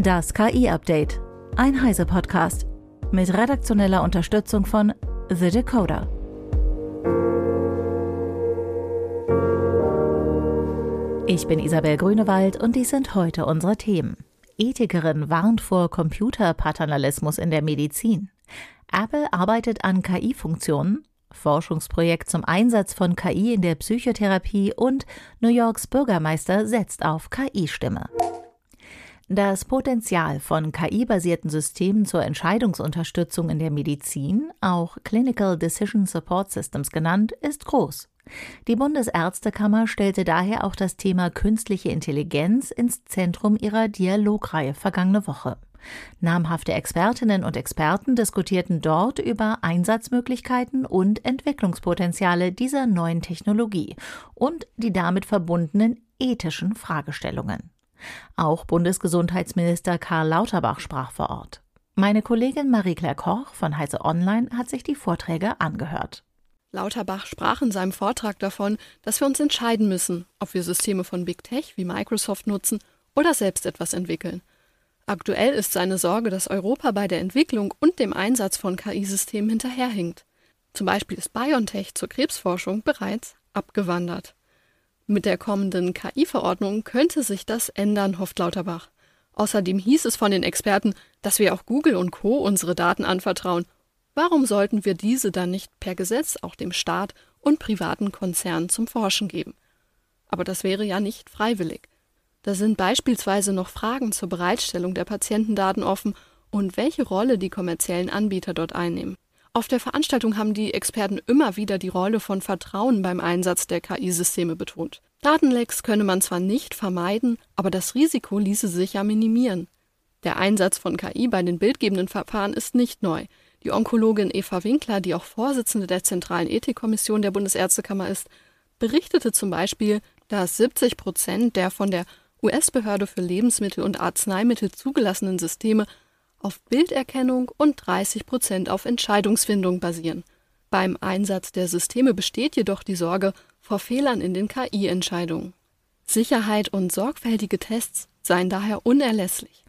Das KI-Update. Ein Heise-Podcast. Mit redaktioneller Unterstützung von The Decoder. Ich bin Isabel Grünewald und dies sind heute unsere Themen. Ethikerin warnt vor Computerpaternalismus in der Medizin. Apple arbeitet an KI-Funktionen. Forschungsprojekt zum Einsatz von KI in der Psychotherapie und New Yorks Bürgermeister setzt auf KI-Stimme. Das Potenzial von KI-basierten Systemen zur Entscheidungsunterstützung in der Medizin, auch Clinical Decision Support Systems genannt, ist groß. Die Bundesärztekammer stellte daher auch das Thema künstliche Intelligenz ins Zentrum ihrer Dialogreihe vergangene Woche. Namhafte Expertinnen und Experten diskutierten dort über Einsatzmöglichkeiten und Entwicklungspotenziale dieser neuen Technologie und die damit verbundenen ethischen Fragestellungen. Auch Bundesgesundheitsminister Karl Lauterbach sprach vor Ort. Meine Kollegin Marie-Claire Koch von Heise Online hat sich die Vorträge angehört. Lauterbach sprach in seinem Vortrag davon, dass wir uns entscheiden müssen, ob wir Systeme von Big Tech wie Microsoft nutzen oder selbst etwas entwickeln. Aktuell ist seine Sorge, dass Europa bei der Entwicklung und dem Einsatz von KI-Systemen hinterherhinkt. Zum Beispiel ist BioNTech zur Krebsforschung bereits abgewandert. Mit der kommenden KI-Verordnung könnte sich das ändern, hofft Lauterbach. Außerdem hieß es von den Experten, dass wir auch Google und Co. unsere Daten anvertrauen. Warum sollten wir diese dann nicht per Gesetz auch dem Staat und privaten Konzernen zum Forschen geben? Aber das wäre ja nicht freiwillig. Da sind beispielsweise noch Fragen zur Bereitstellung der Patientendaten offen und welche Rolle die kommerziellen Anbieter dort einnehmen. Auf der Veranstaltung haben die Experten immer wieder die Rolle von Vertrauen beim Einsatz der KI-Systeme betont. Datenlecks könne man zwar nicht vermeiden, aber das Risiko ließe sich ja minimieren. Der Einsatz von KI bei den bildgebenden Verfahren ist nicht neu. Die Onkologin Eva Winkler, die auch Vorsitzende der Zentralen Ethikkommission der Bundesärztekammer ist, berichtete zum Beispiel, dass 70 Prozent der von der US-Behörde für Lebensmittel und Arzneimittel zugelassenen Systeme auf Bilderkennung und 30 Prozent auf Entscheidungsfindung basieren. Beim Einsatz der Systeme besteht jedoch die Sorge vor Fehlern in den KI-Entscheidungen. Sicherheit und sorgfältige Tests seien daher unerlässlich.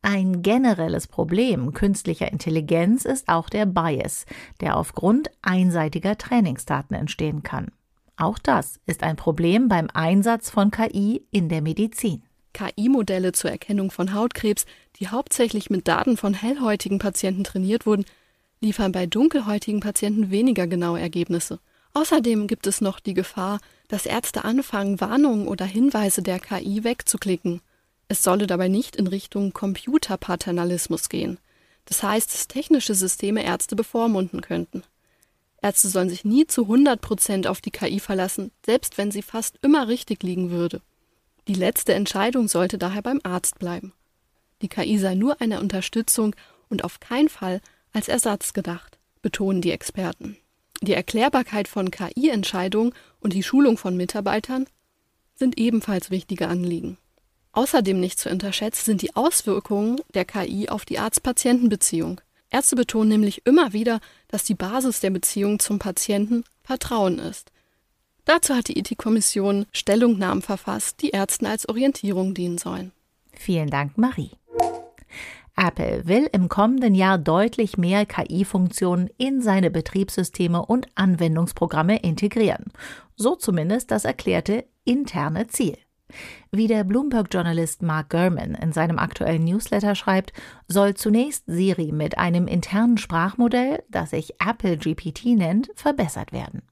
Ein generelles Problem künstlicher Intelligenz ist auch der Bias, der aufgrund einseitiger Trainingsdaten entstehen kann. Auch das ist ein Problem beim Einsatz von KI in der Medizin. KI-Modelle zur Erkennung von Hautkrebs, die hauptsächlich mit Daten von hellhäutigen Patienten trainiert wurden, liefern bei dunkelhäutigen Patienten weniger genaue Ergebnisse. Außerdem gibt es noch die Gefahr, dass Ärzte anfangen, Warnungen oder Hinweise der KI wegzuklicken. Es solle dabei nicht in Richtung Computerpaternalismus gehen. Das heißt, dass technische Systeme Ärzte bevormunden könnten. Ärzte sollen sich nie zu 100 Prozent auf die KI verlassen, selbst wenn sie fast immer richtig liegen würde. Die letzte Entscheidung sollte daher beim Arzt bleiben. Die KI sei nur eine Unterstützung und auf keinen Fall als Ersatz gedacht, betonen die Experten. Die Erklärbarkeit von KI-Entscheidungen und die Schulung von Mitarbeitern sind ebenfalls wichtige Anliegen. Außerdem nicht zu unterschätzen sind die Auswirkungen der KI auf die Arzt-Patienten-Beziehung. Ärzte betonen nämlich immer wieder, dass die Basis der Beziehung zum Patienten Vertrauen ist. Dazu hat die Ethikkommission Stellungnahmen verfasst, die Ärzten als Orientierung dienen sollen. Vielen Dank, Marie. Apple will im kommenden Jahr deutlich mehr KI-Funktionen in seine Betriebssysteme und Anwendungsprogramme integrieren. So zumindest das erklärte interne Ziel. Wie der Bloomberg-Journalist Mark Gurman in seinem aktuellen Newsletter schreibt, soll zunächst Siri mit einem internen Sprachmodell, das sich Apple GPT nennt, verbessert werden.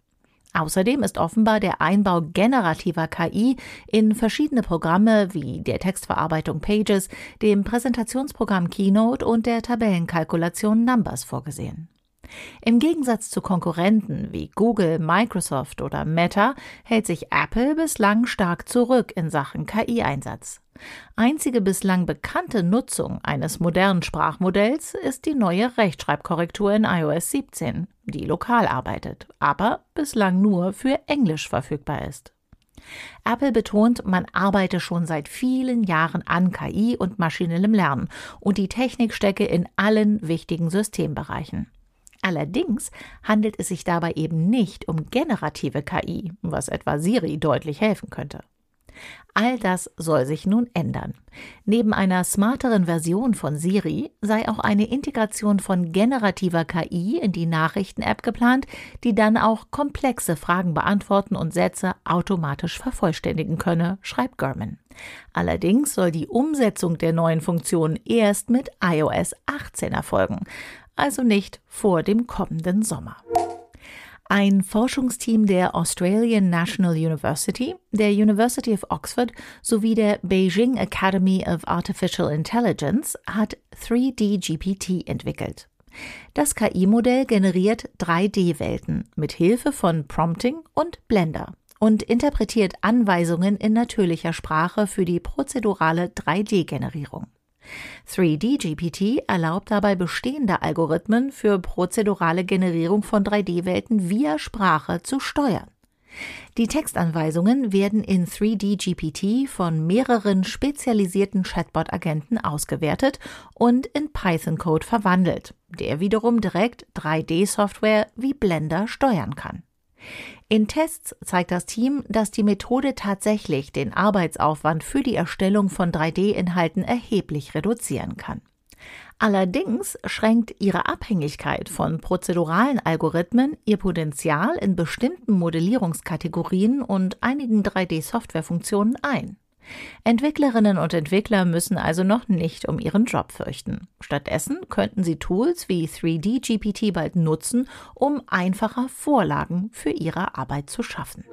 Außerdem ist offenbar der Einbau generativer KI in verschiedene Programme wie der Textverarbeitung Pages, dem Präsentationsprogramm Keynote und der Tabellenkalkulation Numbers vorgesehen. Im Gegensatz zu Konkurrenten wie Google, Microsoft oder Meta hält sich Apple bislang stark zurück in Sachen KI-Einsatz. Einzige bislang bekannte Nutzung eines modernen Sprachmodells ist die neue Rechtschreibkorrektur in iOS 17, die lokal arbeitet, aber bislang nur für Englisch verfügbar ist. Apple betont, man arbeite schon seit vielen Jahren an KI und maschinellem Lernen und die Technik stecke in allen wichtigen Systembereichen. Allerdings handelt es sich dabei eben nicht um generative KI, was etwa Siri deutlich helfen könnte. All das soll sich nun ändern. Neben einer smarteren Version von Siri sei auch eine Integration von generativer KI in die Nachrichten-App geplant, die dann auch komplexe Fragen beantworten und Sätze automatisch vervollständigen könne, schreibt Gurman. Allerdings soll die Umsetzung der neuen Funktion erst mit iOS 18 erfolgen, also nicht vor dem kommenden Sommer. Ein Forschungsteam der Australian National University, der University of Oxford sowie der Beijing Academy of Artificial Intelligence hat 3D-GPT entwickelt. Das KI-Modell generiert 3D-Welten mit Hilfe von Prompting und Blender und interpretiert Anweisungen in natürlicher Sprache für die prozedurale 3D-Generierung. 3D-GPT erlaubt dabei bestehende Algorithmen für prozedurale Generierung von 3D-Welten via Sprache zu steuern. Die Textanweisungen werden in 3D-GPT von mehreren spezialisierten Chatbot-Agenten ausgewertet und in Python-Code verwandelt, der wiederum direkt 3D-Software wie Blender steuern kann. In Tests zeigt das Team, dass die Methode tatsächlich den Arbeitsaufwand für die Erstellung von 3D-Inhalten erheblich reduzieren kann. Allerdings schränkt ihre Abhängigkeit von prozeduralen Algorithmen ihr Potenzial in bestimmten Modellierungskategorien und einigen 3D-Softwarefunktionen ein. Entwicklerinnen und Entwickler müssen also noch nicht um ihren Job fürchten. Stattdessen könnten sie Tools wie 3D-GPT bald nutzen, um einfacher Vorlagen für ihre Arbeit zu schaffen.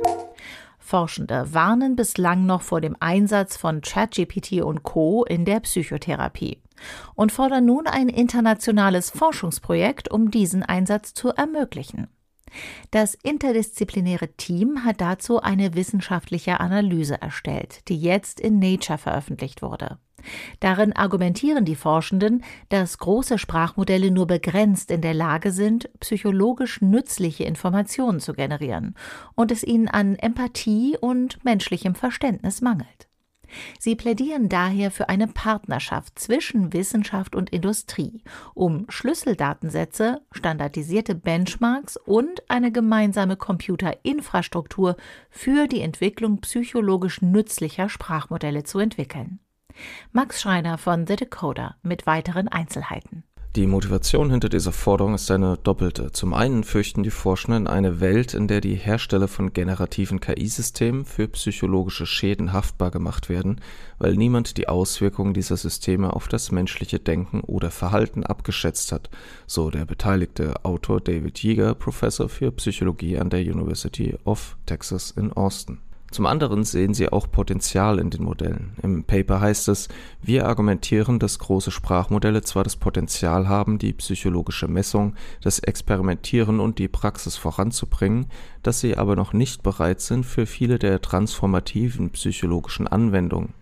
Forschende warnen bislang noch vor dem Einsatz von ChatGPT und Co. in der Psychotherapie und fordern nun ein internationales Forschungsprojekt, um diesen Einsatz zu ermöglichen. Das interdisziplinäre Team hat dazu eine wissenschaftliche Analyse erstellt, die jetzt in Nature veröffentlicht wurde. Darin argumentieren die Forschenden, dass große Sprachmodelle nur begrenzt in der Lage sind, psychologisch nützliche Informationen zu generieren und es ihnen an Empathie und menschlichem Verständnis mangelt. Sie plädieren daher für eine Partnerschaft zwischen Wissenschaft und Industrie, um Schlüsseldatensätze, standardisierte Benchmarks und eine gemeinsame Computerinfrastruktur für die Entwicklung psychologisch nützlicher Sprachmodelle zu entwickeln. Max Schreiner von The Decoder mit weiteren Einzelheiten. Die Motivation hinter dieser Forderung ist eine doppelte. Zum einen fürchten die Forschenden eine Welt, in der die Hersteller von generativen KI-Systemen für psychologische Schäden haftbar gemacht werden, weil niemand die Auswirkungen dieser Systeme auf das menschliche Denken oder Verhalten abgeschätzt hat, so der beteiligte Autor David Yeager, Professor für Psychologie an der University of Texas in Austin. Zum anderen sehen sie auch Potenzial in den Modellen. Im Paper heißt es, wir argumentieren, dass große Sprachmodelle zwar das Potenzial haben, die psychologische Messung, das Experimentieren und die Praxis voranzubringen, dass sie aber noch nicht bereit sind für viele der transformativen psychologischen Anwendungen.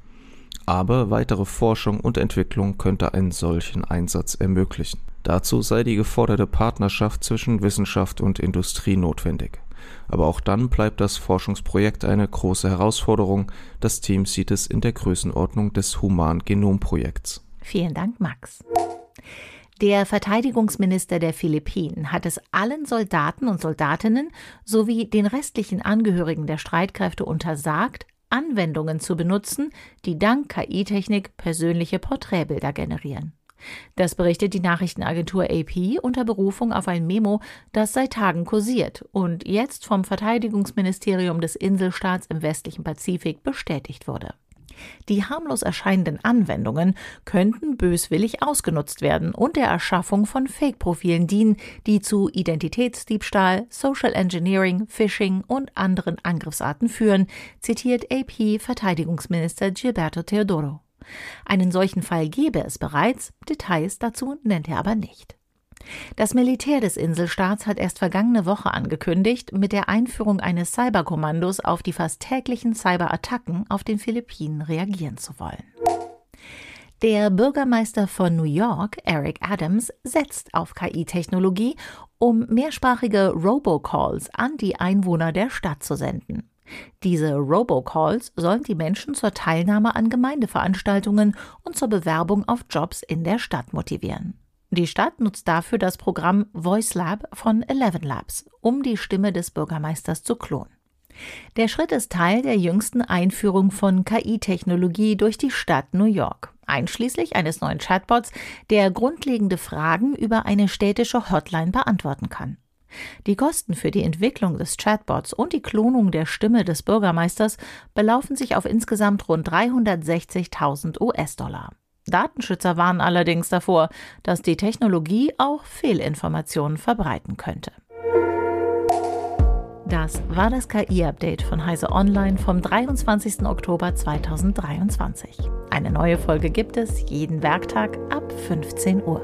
Aber weitere Forschung und Entwicklung könnte einen solchen Einsatz ermöglichen. Dazu sei die geforderte Partnerschaft zwischen Wissenschaft und Industrie notwendig. Aber auch dann bleibt das Forschungsprojekt eine große Herausforderung. Das Team sieht es in der Größenordnung des Human-Genom-Projekts. Vielen Dank, Max. Der Verteidigungsminister der Philippinen hat es allen Soldaten und Soldatinnen sowie den restlichen Angehörigen der Streitkräfte untersagt, Anwendungen zu benutzen, die dank KI-Technik persönliche Porträtbilder generieren. Das berichtet die Nachrichtenagentur AP unter Berufung auf ein Memo, das seit Tagen kursiert und jetzt vom Verteidigungsministerium des Inselstaats im westlichen Pazifik bestätigt wurde. Die harmlos erscheinenden Anwendungen könnten böswillig ausgenutzt werden und der Erschaffung von Fake-Profilen dienen, die zu Identitätsdiebstahl, Social Engineering, Phishing und anderen Angriffsarten führen, zitiert AP-Verteidigungsminister Gilberto Teodoro. Einen solchen Fall gebe es bereits, Details dazu nennt er aber nicht. Das Militär des Inselstaats hat erst vergangene Woche angekündigt, mit der Einführung eines Cyberkommandos auf die fast täglichen Cyberattacken auf den Philippinen reagieren zu wollen. Der Bürgermeister von New York, Eric Adams, setzt auf KI-Technologie, um mehrsprachige Robocalls an die Einwohner der Stadt zu senden. Diese Robocalls sollen die Menschen zur Teilnahme an Gemeindeveranstaltungen und zur Bewerbung auf Jobs in der Stadt motivieren. Die Stadt nutzt dafür das Programm Voice Lab von Eleven Labs, um die Stimme des Bürgermeisters zu klonen. Der Schritt ist Teil der jüngsten Einführung von KI-Technologie durch die Stadt New York, einschließlich eines neuen Chatbots, der grundlegende Fragen über eine städtische Hotline beantworten kann. Die Kosten für die Entwicklung des Chatbots und die Klonung der Stimme des Bürgermeisters belaufen sich auf insgesamt rund 360.000 US-Dollar. Datenschützer warnen allerdings davor, dass die Technologie auch Fehlinformationen verbreiten könnte. Das war das KI-Update von Heise Online vom 23. Oktober 2023. Eine neue Folge gibt es jeden Werktag ab 15 Uhr.